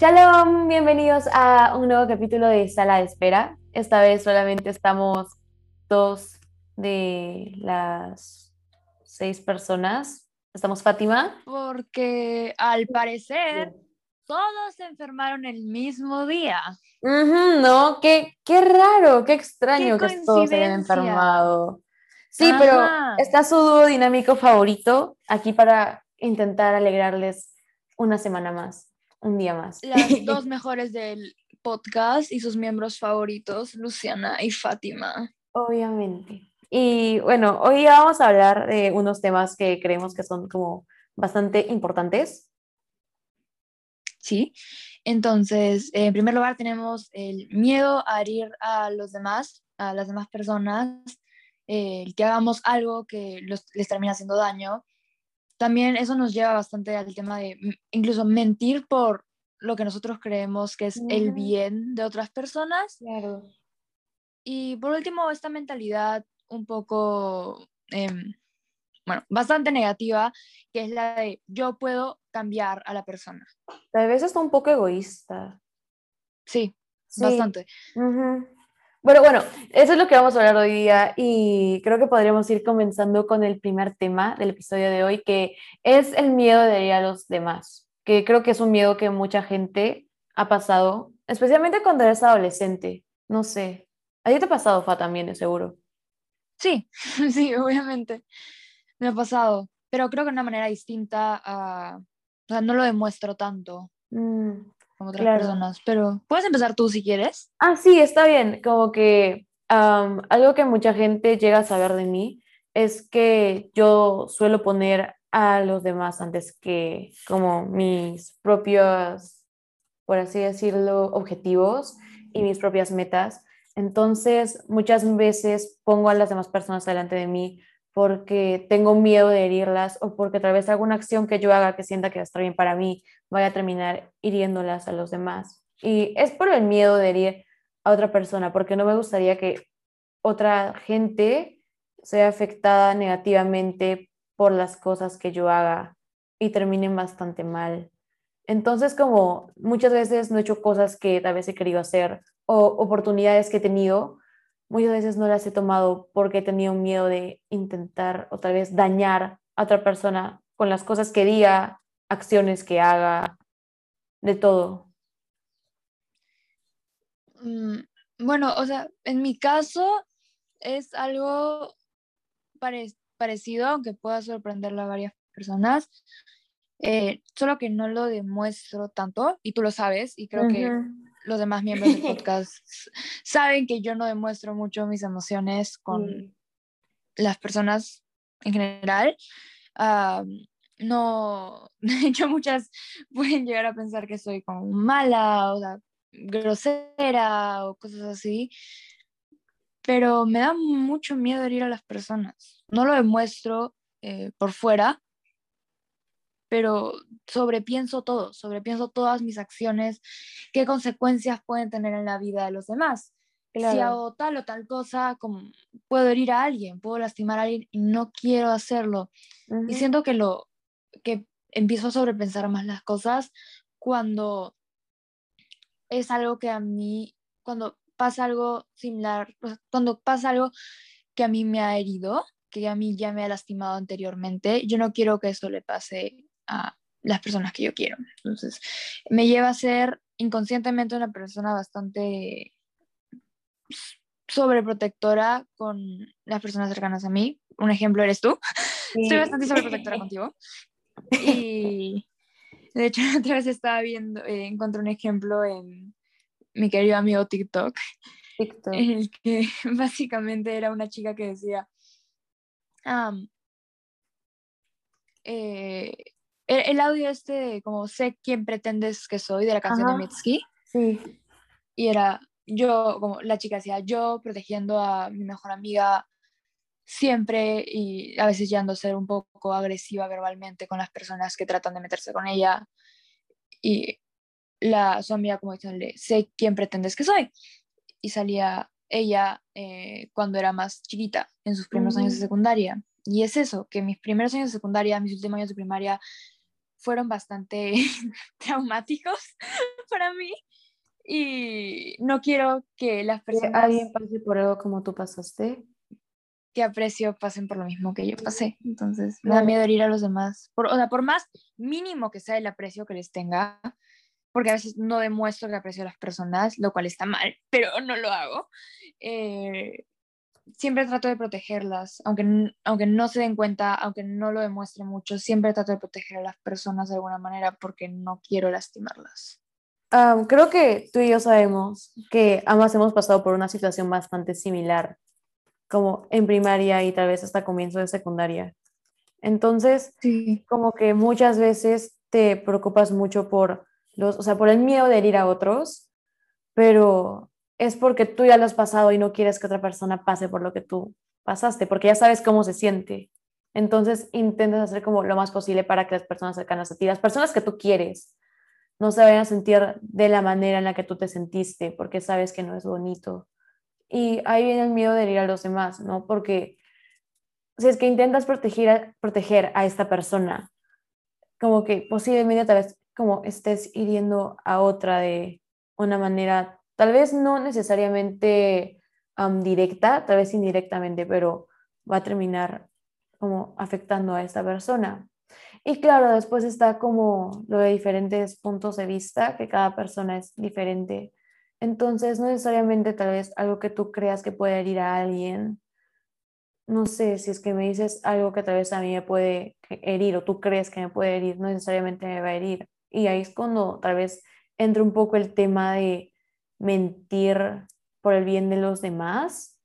Shalom, bienvenidos a un nuevo capítulo de Sala de Espera. Esta vez solamente estamos dos de las seis personas. Estamos Fátima. Porque al parecer todos se enfermaron el mismo día. no, qué, qué raro, qué extraño que todos se hayan enfermado. Sí, pero está su dúo dinámico favorito aquí para intentar alegrarles una semana más un día más. Las dos mejores del podcast y sus miembros favoritos, Luciana y Fátima. Obviamente. Y bueno, hoy vamos a hablar de unos temas que creemos que son como bastante importantes. Sí, entonces, en primer lugar tenemos el miedo a herir a los demás, a las demás personas, el que hagamos algo que les termina haciendo daño también eso nos lleva bastante al tema de incluso mentir por lo que nosotros creemos que es el bien de otras personas. Claro. Y por último, esta mentalidad un poco, em, bueno, bastante negativa, que es la de yo puedo cambiar a la persona. Tal vez está un poco egoísta. Sí, bastante. Bueno, bueno, eso es lo que vamos a hablar hoy día y creo que podríamos ir comenzando con el primer tema del episodio de hoy, que es el miedo de ir a los demás, que creo que es un miedo que mucha gente ha pasado, especialmente cuando eres adolescente. No sé, ¿a ti te ha pasado, Fa, también, seguro? Sí, sí, obviamente. Me ha pasado, pero creo que de una manera distinta a... O sea, no lo demuestro tanto. Mm como otras personas, pero puedes empezar tú si quieres. Ah, sí, está bien, como que algo que mucha gente llega a saber de mí es que yo suelo poner a los demás antes que como mis propios, por así decirlo, objetivos y mis propias metas. Entonces, muchas veces pongo a las demás personas delante de mí porque tengo miedo de herirlas o porque tal vez alguna acción que yo haga que sienta que va a estar bien para mí vaya a terminar hiriéndolas a los demás. Y es por el miedo de herir a otra persona, porque no me gustaría que otra gente sea afectada negativamente por las cosas que yo haga y terminen bastante mal. Entonces, como muchas veces no he hecho cosas que tal vez he querido hacer o oportunidades que he tenido, muchas veces no las he tomado porque he tenido miedo de intentar o tal vez dañar a otra persona con las cosas que diga, acciones que haga, de todo. Mm, bueno, o sea, en mi caso es algo parecido, aunque pueda sorprenderle a varias personas, eh, solo que no lo demuestro tanto, y tú lo sabes, y creo que los demás miembros del podcast saben que yo no demuestro mucho mis emociones con las personas en general. no, de hecho muchas pueden llegar a pensar que soy como mala o grosera o cosas así, pero me da mucho miedo herir a las personas. No lo demuestro eh, por fuera, pero sobrepienso todo, sobrepienso todas mis acciones, qué consecuencias pueden tener en la vida de los demás. Si hago tal o tal cosa, como puedo herir a alguien, puedo lastimar a alguien y no quiero hacerlo. Y siento que lo que empiezo a sobrepensar más las cosas cuando es algo que a mí, cuando pasa algo similar, cuando pasa algo que a mí me ha herido, que a mí ya me ha lastimado anteriormente, yo no quiero que eso le pase a las personas que yo quiero. Entonces, me lleva a ser inconscientemente una persona bastante sobreprotectora con las personas cercanas a mí. Un ejemplo eres tú. Estoy bastante sobreprotectora contigo. Y de hecho, otra vez estaba viendo, eh, encontré un ejemplo en mi querido amigo TikTok, TikTok. en el que básicamente era una chica que decía, eh, el, audio este como sé quién pretendes que soy de la canción de Mitski. Sí. Y era yo, como la chica decía, yo protegiendo a mi mejor amiga siempre y a veces llegando a ser un poco agresiva verbalmente con las personas que tratan de meterse con ella. Y la, su amiga como diciéndole, sé quién pretendes que soy. Y salía ella eh, cuando era más chiquita, en sus primeros años de secundaria. Y es eso, que mis primeros años de secundaria, mis últimos años de primaria, fueron bastante traumáticos para mí y no quiero que las personas... ¿Alguien pase por algo como tú pasaste? Que aprecio pasen por lo mismo que yo pasé. Entonces, me da miedo herir a los demás. Por, o sea, por más mínimo que sea el aprecio que les tenga, porque a veces no demuestro que aprecio a las personas, lo cual está mal, pero no lo hago. Eh, siempre trato de protegerlas, aunque, aunque no se den cuenta, aunque no lo demuestre mucho, siempre trato de proteger a las personas de alguna manera porque no quiero lastimarlas. creo que tú y yo sabemos que ambas hemos pasado por una situación bastante similar, como en primaria y tal vez hasta comienzo de secundaria. Entonces, como que muchas veces te preocupas mucho por los, o sea, por el miedo de herir a otros, pero es porque tú ya lo has pasado y no quieres que otra persona pase por lo que tú pasaste, porque ya sabes cómo se siente. Entonces intentas hacer como lo más posible para que las personas cercanas a ti, las personas que tú quieres, no se vayan a sentir de la manera en la que tú te sentiste, porque sabes que no es bonito. Y ahí viene el miedo de herir a los demás, ¿no? Porque si es que intentas proteger proteger a esta persona, como que posiblemente tal vez como estés hiriendo a otra de una manera Tal vez no necesariamente directa, tal vez indirectamente, pero va a terminar como afectando a esta persona. Y claro, después está como lo de diferentes puntos de vista, que cada persona es diferente. Entonces, no necesariamente tal vez algo que tú creas que puede herir a alguien. No sé, si es que me dices algo que tal vez a mí me puede herir o tú crees que me puede herir, no necesariamente me va a herir. Y ahí es cuando tal vez entra un poco el tema de mentir por el bien de los demás,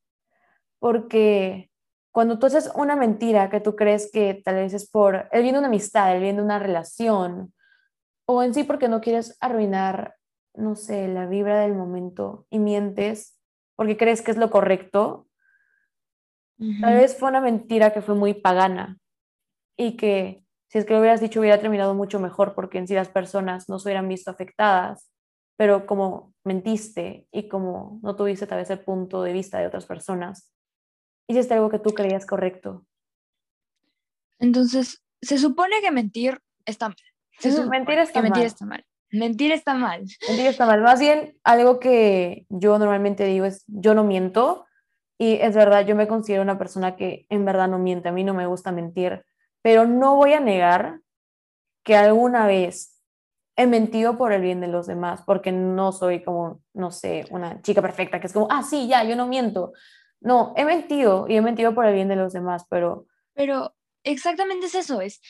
porque cuando tú haces una mentira que tú crees que tal vez es por el bien de una amistad, el bien de una relación, o en sí porque no quieres arruinar, no sé, la vibra del momento y mientes porque crees que es lo correcto, tal vez fue una mentira que fue muy pagana y que si es que lo hubieras dicho hubiera terminado mucho mejor porque en sí las personas no se hubieran visto afectadas pero como mentiste y como no tuviste tal vez el punto de vista de otras personas, hiciste algo que tú creías correcto. Entonces, se supone que mentir está mal. mentir está mal. mentir está mal. Mentir está mal. Mentir está mal. Más bien, algo que yo normalmente digo es, yo no miento. Y es verdad, yo me considero una persona que en verdad no miente. A mí no me gusta mentir. Pero no voy a negar que alguna vez he mentido por el bien de los demás, porque no soy como, no sé, una chica perfecta que es como, ah, sí, ya, yo no miento. No, he mentido y he mentido por el bien de los demás, pero... Pero exactamente es eso, es,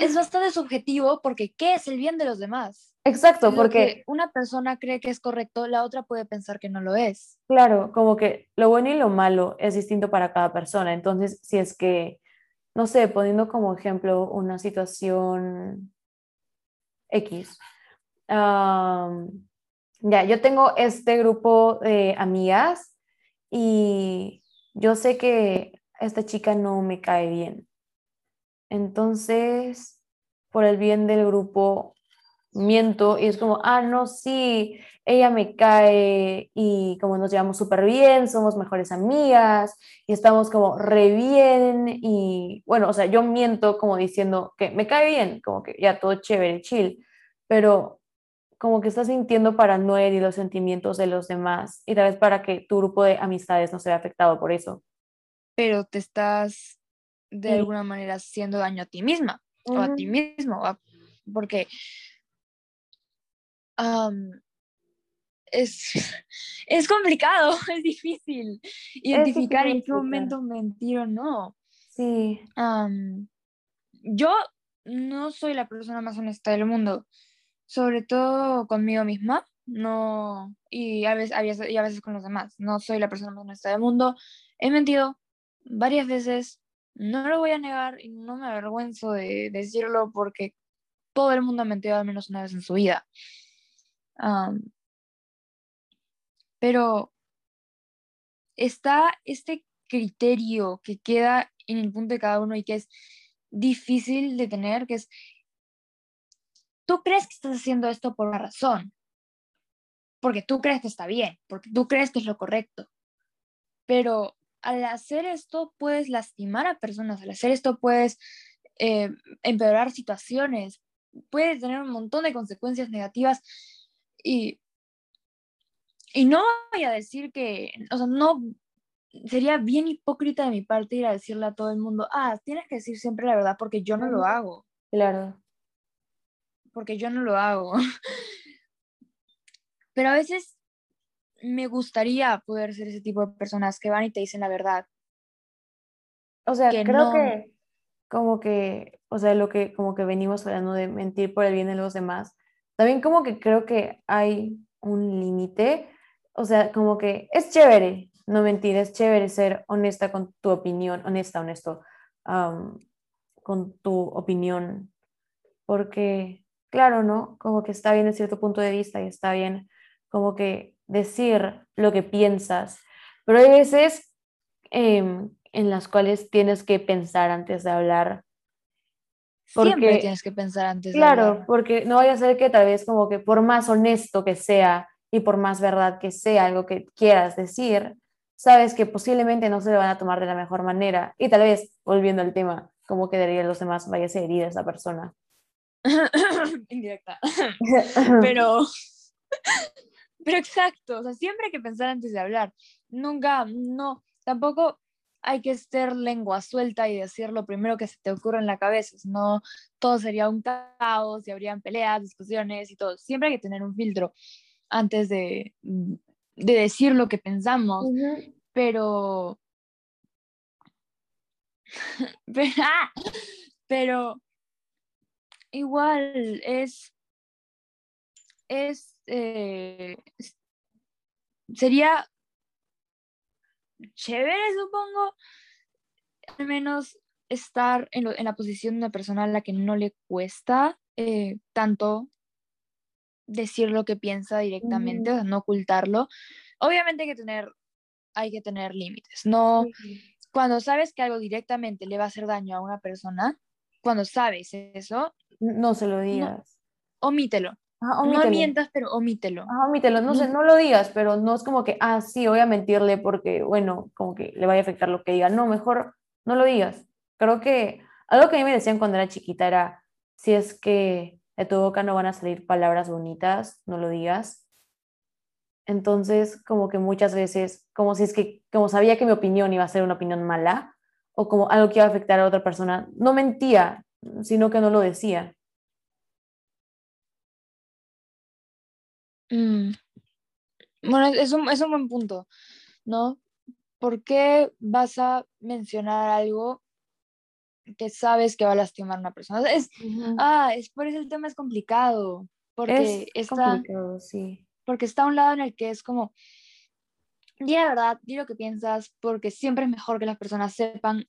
es bastante subjetivo porque ¿qué es el bien de los demás? Exacto, porque una persona cree que es correcto, la otra puede pensar que no lo es. Claro, como que lo bueno y lo malo es distinto para cada persona. Entonces, si es que, no sé, poniendo como ejemplo una situación X. ya, yo tengo este grupo de amigas y yo sé que esta chica no me cae bien. Entonces, por el bien del grupo, miento y es como, ah, no, sí, ella me cae y como nos llevamos súper bien, somos mejores amigas y estamos como re bien y bueno, o sea, yo miento como diciendo que me cae bien, como que ya todo chévere, chill, pero como que estás mintiendo para no herir los sentimientos de los demás y tal vez para que tu grupo de amistades no se vea afectado por eso. Pero te estás de alguna manera haciendo daño a ti misma o a ti mismo, porque es, es complicado, es difícil identificar en qué momento mentir o no. Sí. yo no soy la persona más honesta del mundo, sobre todo conmigo misma, no, y a veces, a veces, y a veces con los demás. No soy la persona más honesta del mundo. He mentido varias veces, no lo voy a negar y no me avergüenzo de decirlo porque todo el mundo ha mentido al menos una vez en su vida pero está este criterio que queda en el punto de cada uno y que es difícil de tener, que es, tú crees que estás haciendo esto por una razón, porque tú crees que está bien, porque tú crees que es lo correcto, pero al hacer esto puedes lastimar a personas, al hacer esto puedes eh, empeorar situaciones, puede tener un montón de consecuencias negativas y, y no voy a decir que, o sea, no, sería bien hipócrita de mi parte ir a decirle a todo el mundo, ah, tienes que decir siempre la verdad porque yo no lo hago. Claro. Porque yo no lo hago. Pero a veces me gustaría poder ser ese tipo de personas que van y te dicen la verdad. O sea, creo que como que, o sea, lo que como que venimos hablando de mentir por el bien de los demás, también como que creo que hay un límite, o sea, como que es chévere no mentir, es chévere ser honesta con tu opinión, honesta, honesto, con tu opinión, porque, claro, ¿no? Como que está bien en cierto punto de vista y está bien como que decir lo que piensas, pero hay veces em, en las cuales tienes que pensar antes de hablar. Porque, Siempre tienes que pensar antes de hablar. Claro, porque no vaya a ser que tal vez como que por más honesto que sea y por más verdad que sea algo que quieras decir, sabes que posiblemente no se le van a tomar de la mejor manera. Y tal vez, volviendo al tema, cómo quedarían los demás, vaya a ser herida esa persona. Indirecta. pero, pero exacto, o sea, siempre hay que pensar antes de hablar. Nunca, no, tampoco hay que estar lengua suelta y decir lo primero que se te ocurre en la cabeza, no todo sería un caos y habrían peleas, discusiones y todo. Siempre hay que tener un filtro antes de, de decir lo que pensamos, pero... Ah, pero, igual es, es, eh, sería chévere, supongo, al menos estar en, la posición de una persona a la que no le cuesta eh, tanto decir lo que piensa directamente, o sea, no ocultarlo. Obviamente hay que tener, hay que tener límites. No, cuando sabes que algo directamente le va a hacer daño a una persona, cuando sabes eso, no se lo digas. omítelo. No mientas, pero omítelo. omítelo. No, sé, no lo digas, pero no es como que, ah, sí, voy a mentirle porque, bueno, como que le vaya a afectar lo que diga. No, mejor no lo digas. Creo que algo que a mí me decían cuando era chiquita era, si es que de tu boca no van a salir palabras bonitas, no lo digas. Entonces, como que muchas veces, como si es que, como sabía que mi opinión iba a ser una opinión mala, o como algo que iba a afectar a otra persona, no mentía, sino que no lo decía. Mm. Bueno, es un, es un buen punto, ¿no? ¿Por qué vas a mencionar algo que sabes que va a lastimar a una persona. Es, Ah, es por eso el tema es complicado, porque es está, complicado, sí. Porque está a un lado en el que es como, di la verdad, di lo que piensas, porque siempre es mejor que las personas sepan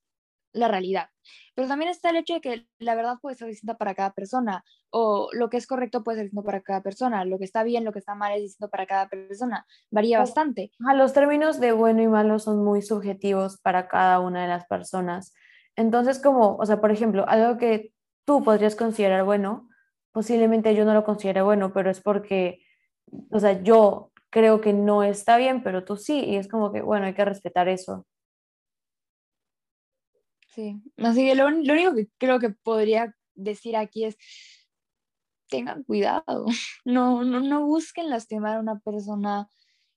la realidad. Pero también está el hecho de que la verdad puede ser distinta para cada persona, o lo que es correcto puede ser distinto para cada persona, lo que está bien, lo que está mal es distinto para cada persona, varía bastante. A los términos de bueno y malo son muy subjetivos para cada una de las personas. Entonces, como, o sea, por ejemplo, algo que tú podrías considerar bueno, posiblemente yo no lo considere bueno, pero es porque, o sea, yo creo que no está bien, pero tú sí, y es como que, bueno, hay que respetar eso. Sí, así que lo, lo único que creo que podría decir aquí es, tengan cuidado, no, no, no busquen lastimar a una persona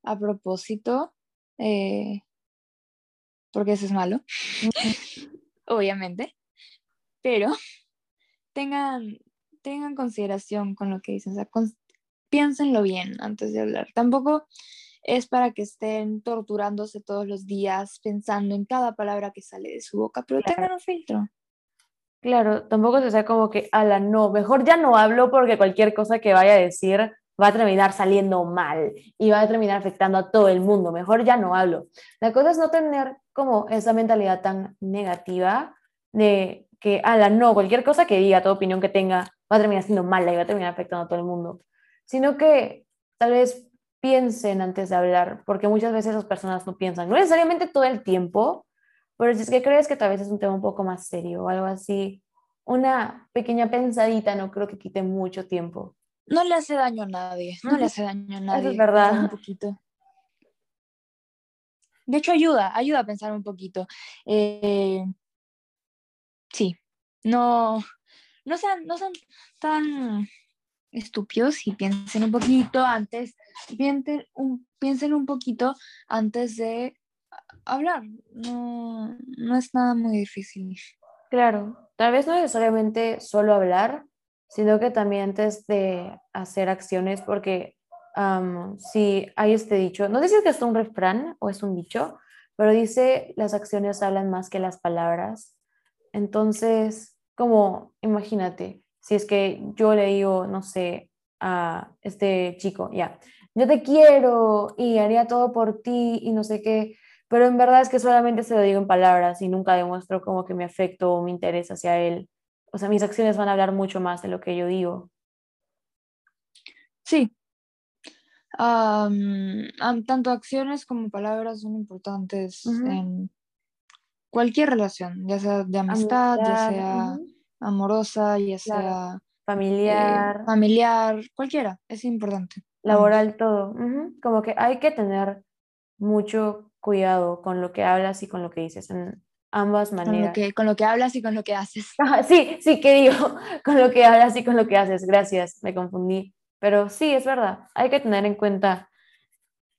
a propósito, eh, porque eso es malo obviamente, pero tengan, tengan consideración con lo que dicen, o sea, piénsenlo bien antes de hablar. Tampoco es para que estén torturándose todos los días pensando en cada palabra que sale de su boca, pero tengan un filtro. Claro, tampoco se sea como que, a la no, mejor ya no hablo porque cualquier cosa que vaya a decir va a terminar saliendo mal y va a terminar afectando a todo el mundo. Mejor ya no hablo. La cosa es no tener como esa mentalidad tan negativa de que, ala, no, cualquier cosa que diga, toda opinión que tenga, va a terminar siendo mala y va a terminar afectando a todo el mundo. Sino que tal vez piensen antes de hablar, porque muchas veces esas personas no piensan, no necesariamente todo el tiempo, pero si es que crees que tal vez es un tema un poco más serio o algo así, una pequeña pensadita no creo que quite mucho tiempo no le hace daño a nadie, no le hace daño a nadie. Eso es verdad. Un poquito. De hecho, ayuda, ayuda a pensar un poquito. Eh, sí, no, no sean, no sean tan estúpidos y piensen un poquito antes, piensen un, piensen un poquito antes de hablar. No, no es nada muy difícil. Claro, tal vez no necesariamente solo hablar, sino que también antes de hacer acciones, porque si hay este dicho, no dice que es un refrán o es un dicho, pero dice las acciones hablan más que las palabras. Entonces, como imagínate, si es que yo le digo, no sé, a este chico, ya, yo te quiero y haría todo por ti y no sé qué, pero en verdad es que solamente se lo digo en palabras y nunca demuestro como que me afecto o mi interés hacia él. O sea, mis acciones van a hablar mucho más de lo que yo digo. Sí. tanto acciones como palabras son importantes en cualquier relación, ya sea de amistad, ya sea amorosa, ya sea familiar. Eh, familiar, cualquiera, es importante. Laboral, todo. Como que hay que tener mucho cuidado con lo que hablas y con lo que dices en ambas maneras. Con lo que, con lo que hablas y con lo que haces. sí, sí, que digo, con lo que hablas y con lo que haces. Gracias, me confundí. Pero sí, es verdad, hay que tener en cuenta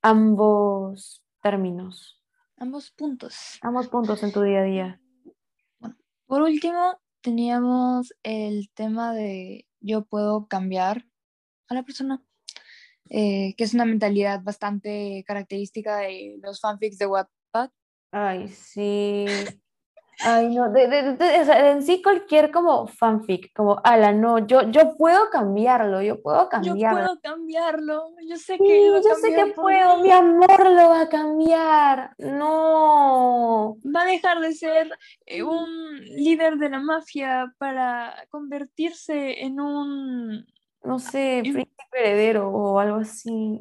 ambos términos. Ambos puntos. Ambos puntos en tu día a día. Bueno, por último, teníamos el tema de yo puedo cambiar a la persona, eh, que es una mentalidad bastante característica de los fanfics de Wattpad. Ay, sí. Ay, no, de, en sí cualquier como fanfic, como, ala, no, yo, yo puedo cambiarlo, yo puedo cambiarlo. Yo puedo cambiarlo, yo sé que yo sé que puedo, mi amor lo va a cambiar, no. Va a dejar de ser eh, un líder de la mafia para convertirse en un... No sé, príncipe heredero o algo así.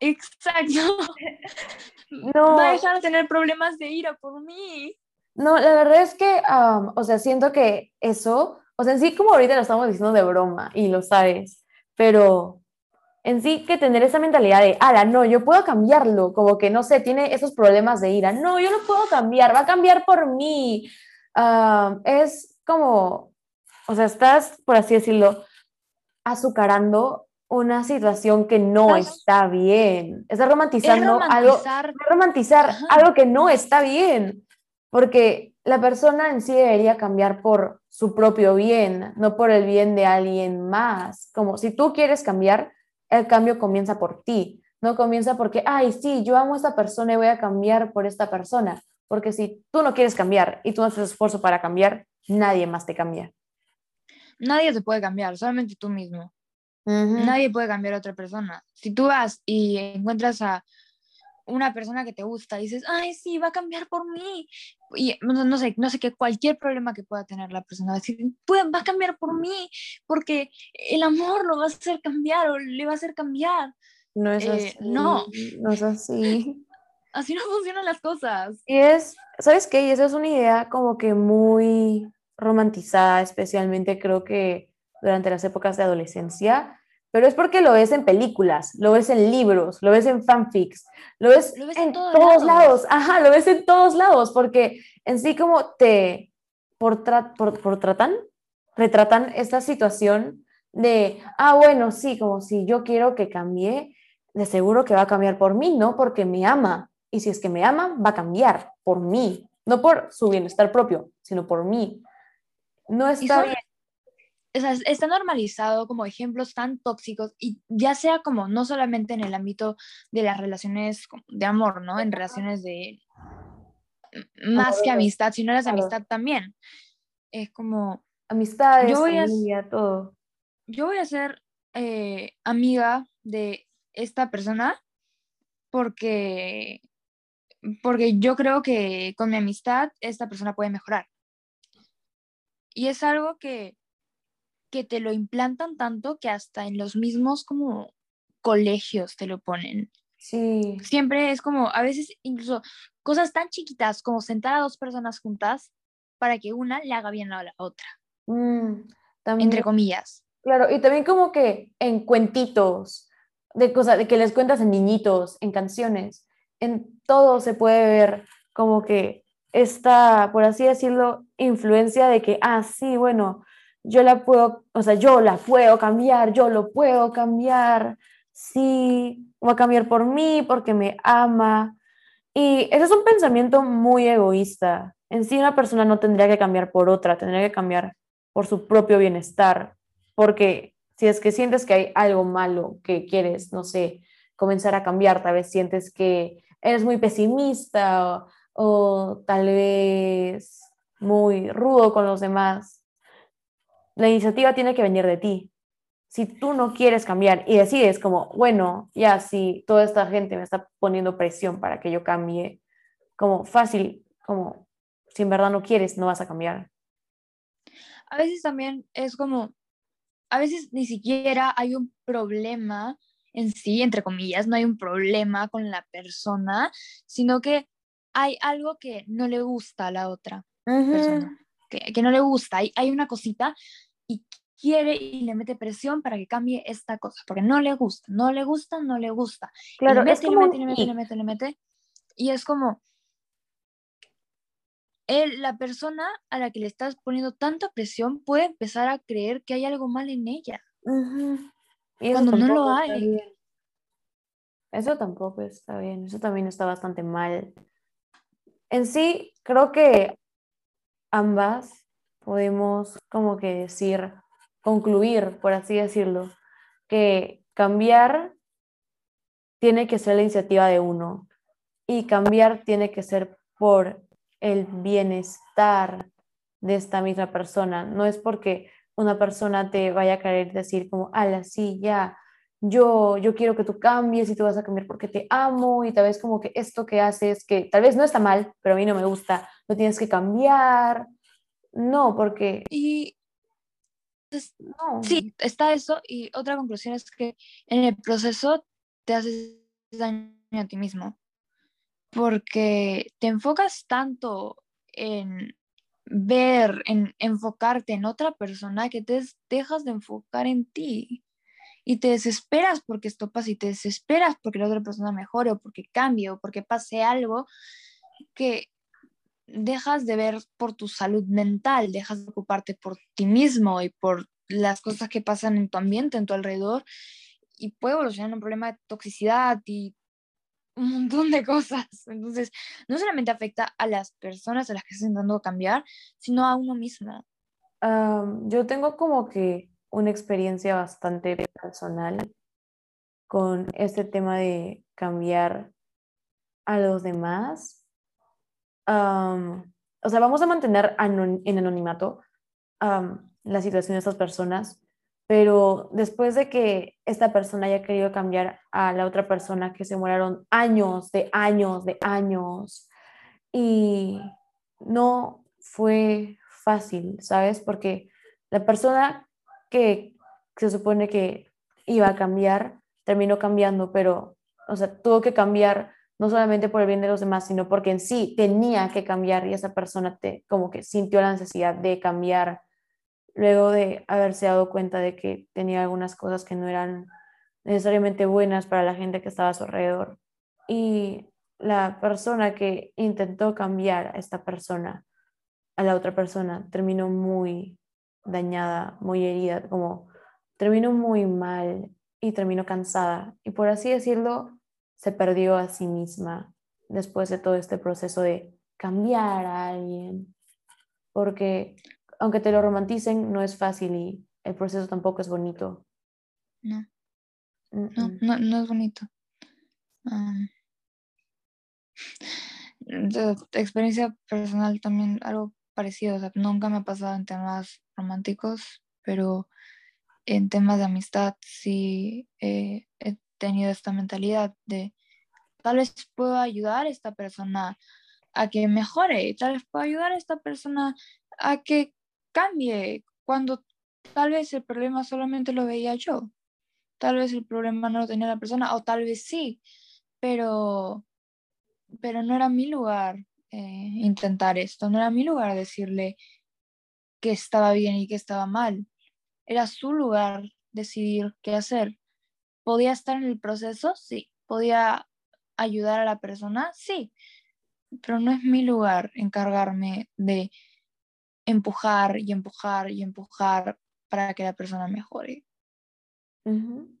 Exacto. no. Va a dejar de tener problemas de ira por mí. No, la verdad es que, o sea, siento que eso, o sea, en sí como ahorita lo estamos diciendo de broma y lo sabes, pero en sí que tener esa mentalidad de, ala, no, yo puedo cambiarlo, como que no sé, tiene esos problemas de ira, no, yo lo puedo cambiar, va a cambiar por mí. es como, o sea, estás, por así decirlo, azucarando una situación que no está bien. Estás romantizando algo, romantizar algo que no está bien porque la persona en sí debería cambiar por su propio bien, no por el bien de alguien más. Como si tú quieres cambiar, el cambio comienza por ti, no comienza porque, ay, sí, yo amo a esta persona y voy a cambiar por esta persona. Porque si tú no quieres cambiar y tú no haces esfuerzo para cambiar, nadie más te cambia. Nadie te puede cambiar, solamente tú mismo. Nadie puede cambiar a otra persona. Si tú vas y encuentras a una persona que te gusta dices, ay, sí, va a cambiar por mí. Y no, sé, no sé qué, cualquier problema que pueda tener la persona, va a decir, va a cambiar por mí, porque el amor lo va a hacer cambiar o le va a hacer cambiar. No es eh, así. No. No es así. Así no funcionan las cosas. Y es, ¿sabes qué? Y esa es una idea como que muy romantizada, especialmente creo que durante las épocas de adolescencia, pero es porque lo ves en películas, lo ves en libros, lo ves en fanfics, lo ves, en, todos, lados. Ajá, lo ves en todos lados, porque en sí como te por, por, tratan, retratan esta situación de, ah, bueno, sí, como si yo quiero que cambie, de seguro que va a cambiar por mí, no porque me ama. Y si es que me ama, va a cambiar por mí, no por su bienestar propio, sino por mí. No está bien está normalizado como ejemplos tan tóxicos y ya sea como no solamente en el ámbito de las relaciones de amor, ¿no? En relaciones de más que amistad, sino las de amistad también. Es como... Amistades, yo voy familia, todo. Yo voy a ser eh, amiga de esta persona porque, porque yo creo que con mi amistad esta persona puede mejorar. Y es algo que que te lo implantan tanto que hasta en los mismos como colegios te lo ponen. Sí. Siempre es como, a veces incluso cosas tan chiquitas como sentar a dos personas juntas para que una le haga bien a la otra. Mm, entre comillas. Claro, y también como que en cuentitos, de cosas, de que les cuentas en niñitos, en canciones, en todo se puede ver como que esta, por así decirlo, influencia de que, ah, sí, bueno, yo la puedo, o sea, yo la puedo cambiar, yo lo puedo cambiar, sí, voy a cambiar por mí porque me ama. Y ese es un pensamiento muy egoísta. En sí una persona no tendría que cambiar por otra, tendría que cambiar por su propio bienestar, porque si es que sientes que hay algo malo que quieres, no sé, comenzar a cambiar, tal vez sientes que eres muy pesimista o tal vez muy rudo con los demás, la iniciativa tiene que venir de ti. Si tú no quieres cambiar y decides como, bueno, ya si toda esta gente me está poniendo presión para que yo cambie, como fácil, como si en verdad no quieres, no vas a cambiar. A veces también es como, a veces ni siquiera hay un problema en sí, entre comillas, no hay un problema con la persona, sino que hay algo que no le gusta a la otra persona, que, que, no le gusta, hay, hay una cosita y quiere y le mete presión para que cambie esta cosa, porque no le gusta, no le gusta, no le gusta. Claro, le mete, le mete, le mete, le mete, le mete, y es como, él, la persona a la que le estás poniendo tanta presión puede empezar a creer que hay algo mal en ella. y cuando no lo hay. Eso tampoco está bien, eso también está bastante mal. En sí, creo que ambas podemos como que decir, concluir, por así decirlo, que cambiar tiene que ser la iniciativa de uno y cambiar tiene que ser por el bienestar de esta misma persona. No es porque una persona te vaya a querer decir como, ala, sí, ya, yo, yo quiero que tú cambies y tú vas a cambiar porque te amo y tal vez como que esto que haces, que tal vez no está mal, pero a mí no me gusta, lo tienes que cambiar no, porque... Y no. Sí, está eso. Y otra conclusión es que en el proceso te haces daño a ti mismo. Porque te enfocas tanto en ver, en enfocarte en otra persona que te dejas de enfocar en ti. Y te desesperas porque esto pasa y te desesperas porque la otra persona mejore o porque cambie o porque pase algo que dejas de ver por tu salud mental, dejas de ocuparte por ti mismo y por las cosas que pasan en tu ambiente, en tu alrededor, y puede evolucionar un problema de toxicidad y un montón de cosas. Entonces, no solamente afecta a las personas a las que estás intentando cambiar, sino a uno mismo. yo tengo como que una experiencia bastante personal con este tema de cambiar a los demás o sea, vamos a mantener en anonimato la situación de estas personas, pero después de que esta persona haya querido cambiar a la otra persona, que se murieron años, de años, de años, y no fue fácil, ¿sabes? Porque la persona que se supone que iba a cambiar, terminó cambiando, pero, o sea, tuvo que cambiar no solamente por el bien de los demás, sino porque en sí tenía que cambiar y esa persona te, como que sintió la necesidad de cambiar luego de haberse dado cuenta de que tenía algunas cosas que no eran necesariamente buenas para la gente que estaba a su alrededor. Y la persona que intentó cambiar a esta persona, a la otra persona, terminó muy dañada, muy herida, como terminó muy mal y terminó cansada. Y por así decirlo, se perdió a sí misma después de todo este proceso de cambiar a alguien, porque aunque te lo romanticen, no es fácil y el proceso tampoco es bonito. No, no, no, es bonito. de experiencia personal también algo parecido, o sea, nunca me ha pasado en temas románticos, pero en temas de amistad sí he tenido esta mentalidad de tal vez puedo ayudar a esta persona a que mejore, tal vez puedo ayudar a esta persona a que cambie cuando tal vez el problema solamente lo veía yo, tal vez el problema no lo tenía la persona o tal vez sí, pero, pero no era mi lugar eh, intentar esto, no era mi lugar decirle que estaba bien y que estaba mal, era su lugar decidir qué hacer ¿Podía estar en el proceso? Sí. ¿Podía ayudar a la persona? Sí. Pero no es mi lugar encargarme de empujar y empujar y empujar para que la persona mejore.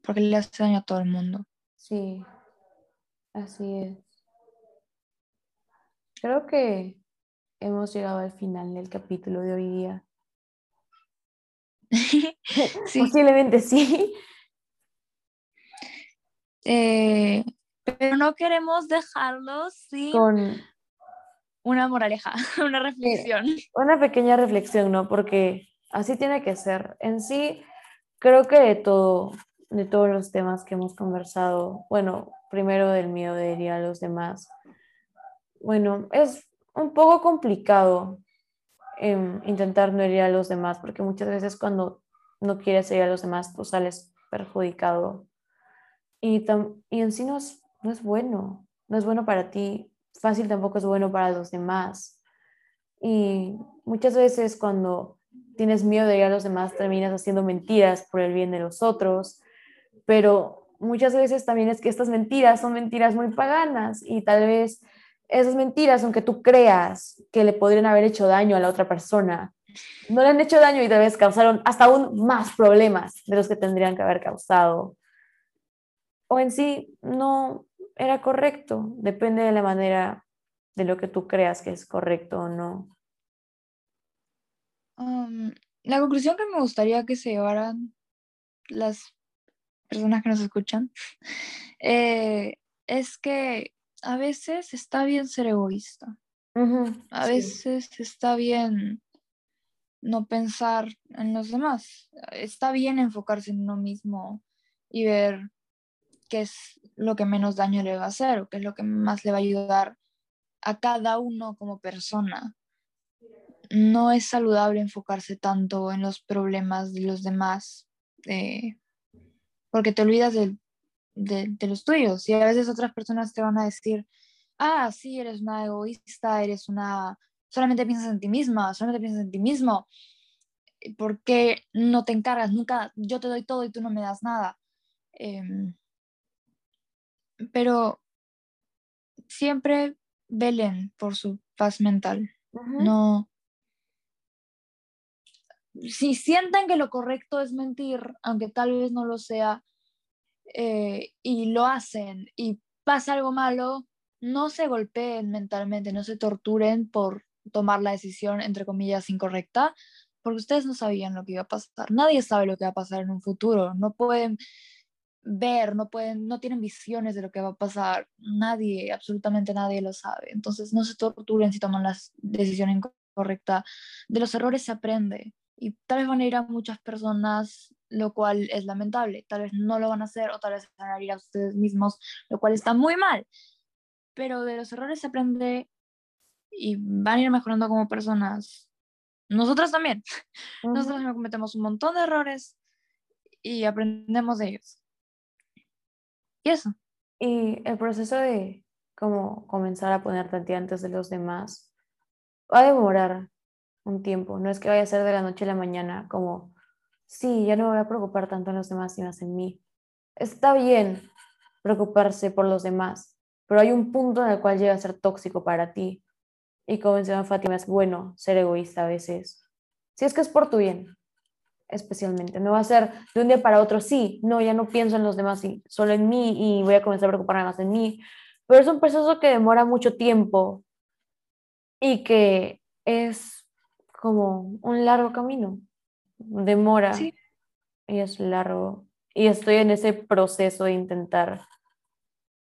Porque le hace daño a todo el mundo. Sí, así es. Creo que hemos llegado al final del capítulo de hoy día. Posiblemente sí. Eh, pero no queremos dejarlo sin Con... una moraleja, una reflexión. una pequeña reflexión, ¿no? Porque así tiene que ser. En sí, creo que de todo, de todos los temas que hemos conversado, bueno, primero del miedo de herir a los demás, bueno, es un poco complicado em, intentar no herir a los demás, porque muchas veces cuando no quieres herir a los demás, tú sales perjudicado. Y, y en sí no es, no es bueno, no es bueno para ti, fácil tampoco es bueno para los demás. Y muchas veces cuando tienes miedo de herir a los demás, terminas haciendo mentiras por el bien de los otros, pero muchas veces también es que estas mentiras son mentiras muy paganas y tal vez esas mentiras, aunque tú creas que le podrían haber hecho daño a la otra persona, no le han hecho daño y tal vez causaron hasta aún más problemas de los que tendrían que haber causado. O en sí no era correcto, depende de la manera de lo que tú creas que es correcto o no. Um, la conclusión que me gustaría que se llevaran las personas que nos escuchan eh, es que a veces está bien ser egoísta. a veces está bien no pensar en los demás. Está bien enfocarse en uno mismo y ver qué es lo que menos daño le va a hacer o qué es lo que más le va a ayudar a cada uno como persona. No es saludable enfocarse tanto en los problemas de los demás eh, porque te olvidas de, de, los tuyos y a veces otras personas te van a decir, ah, sí, eres una egoísta, eres una, solamente piensas en ti misma, solamente piensas en ti mismo, ¿por qué no te encargas? Nunca, yo te doy todo y tú no me das nada. Em, pero siempre velen por su paz mental. No. Si sienten que lo correcto es mentir, aunque tal vez no lo sea, eh, y lo hacen y pasa algo malo, no se golpeen mentalmente, no se torturen por tomar la decisión, entre comillas, incorrecta, porque ustedes no sabían lo que iba a pasar. Nadie sabe lo que va a pasar en un futuro. No pueden ver, no pueden, no tienen visiones de lo que va a pasar. Nadie, absolutamente nadie lo sabe. Entonces no se torturen si toman la decisión incorrecta. De los errores se aprende y tal vez van a ir a muchas personas, lo cual es lamentable. Tal vez no lo van a hacer o tal vez van a ir a ustedes mismos, lo cual está muy mal. Pero de los errores se aprende y van a ir mejorando como personas. Nosotros también. Nosotros también cometemos un montón de errores y aprendemos de ellos. Y eso. Y el proceso de como comenzar a ponerte antes de los demás va a demorar un tiempo. No es que vaya a ser de la noche a la mañana como, sí, ya no me voy a preocupar tanto en los demás y más en mí. Está bien preocuparse por los demás, pero hay un punto en el cual llega a ser tóxico para ti y como menciona Fátima, es bueno ser egoísta a veces. Si es que es por tu bien, especialmente. No va a ser de un día para otro, sí, no, ya no pienso en los demás, y solo en mí y voy a comenzar a preocuparme más en mí. Pero es un proceso que demora mucho tiempo y que es como un largo camino. Demora y es largo. Y estoy en ese proceso de intentar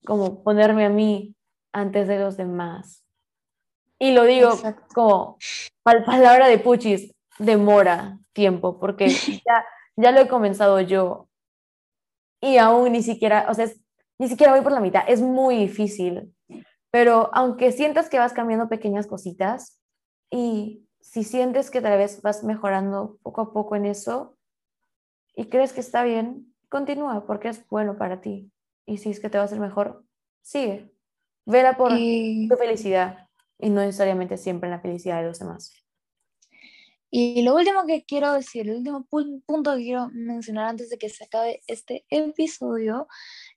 como ponerme a mí antes de los demás y lo digo como palabra de Puchis, demora tiempo, porque ya, ya lo he comenzado yo y aún ni siquiera, o sea, ni siquiera voy por la mitad, es muy difícil, pero aunque sientas que vas cambiando pequeñas cositas y si sientes que tal vez vas mejorando poco a poco en eso y crees que está bien, continúa porque es bueno para ti. Y si es que te va a hacer mejor, sigue. Vela por tu felicidad y no necesariamente siempre en la felicidad de los demás. Y lo último que quiero decir, el último punto que quiero mencionar antes de que se acabe este episodio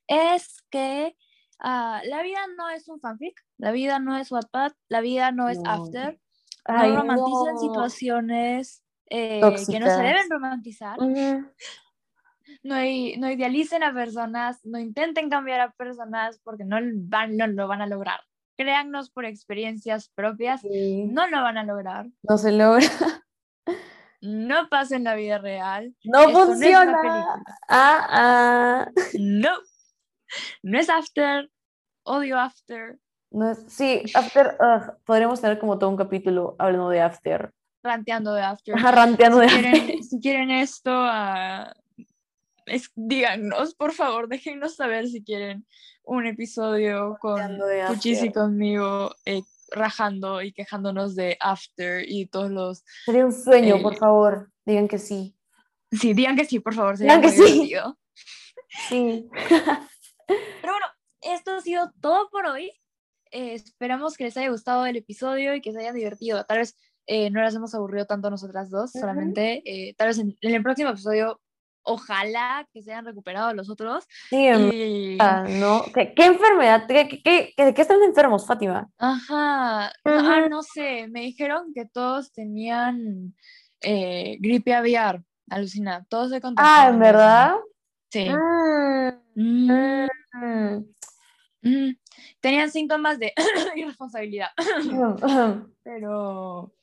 es que ah, la vida no es un fanfic, la vida no es Wattpad, la vida no es After. Ay, no romanticen no. situaciones eh, que no se deben romantizar. No, no idealicen a personas, no intenten cambiar a personas porque no, van, no lo van a lograr. Créannos por experiencias propias, Sí, no lo van a lograr. no se logra. No pasa en la vida real. No Esto no funciona. película. ah, ah. No. No es After. Odio After. No es- sí, After, podríamos tener como todo un capítulo hablando de After. Ranteando de After. Ajá, ranteando de Si After. quieren, si quieren esto, ah, es- díganos, por favor, déjennos saber si quieren un episodio con Ranteando. Puchis y conmigo eh, rajando y quejándonos de After y todos los... Sería un sueño, por Eh, favor. Digan que sí. Sí, digan que sí, por favor, sería Digan que muy sí. divertido. Sí. Pero bueno, esto ha sido todo por hoy. Eh, esperamos que les haya gustado el episodio y que se hayan divertido. Tal vez eh, no las hemos aburrido tanto nosotras dos, Ujú. solamente. eh, tal vez en, en el próximo episodio, ojalá que se hayan recuperado los otros. Sí, en Y, ¿no? ¿Qué, qué enfermedad? ¿Qué, qué, qué- qué- de qué están enfermos, Fátima? ajá, no, ah, no sé, me dijeron que todos tenían eh, gripe aviar, alucina, todos se Ah, contagiaron ¿en de eso. verdad? Sí. Mm, Mm, mm. Tenían síntomas de irresponsabilidad. Pero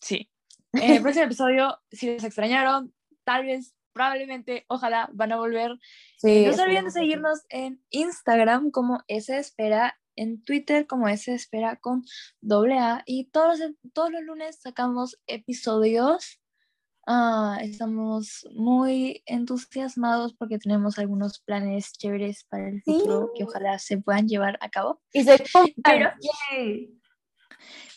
sí. En el próximo episodio, si les extrañaron, tal vez, probablemente, ojalá van a volver. Sí, no se olviden de seguirnos en Instagram como S Espera, en Twitter como S Espera con doble A. Y todos, los- todos los lunes sacamos episodios. Ah, estamos muy entusiasmados porque tenemos algunos planes chéveres para el Sí. futuro que ojalá se puedan llevar a cabo. Y se. Pero-.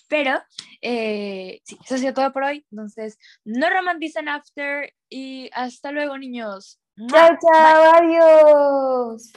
Pero eh, sí, eso ha sido todo por hoy. Entonces, no romanticen After y hasta luego, niños. Chao, chao, adiós.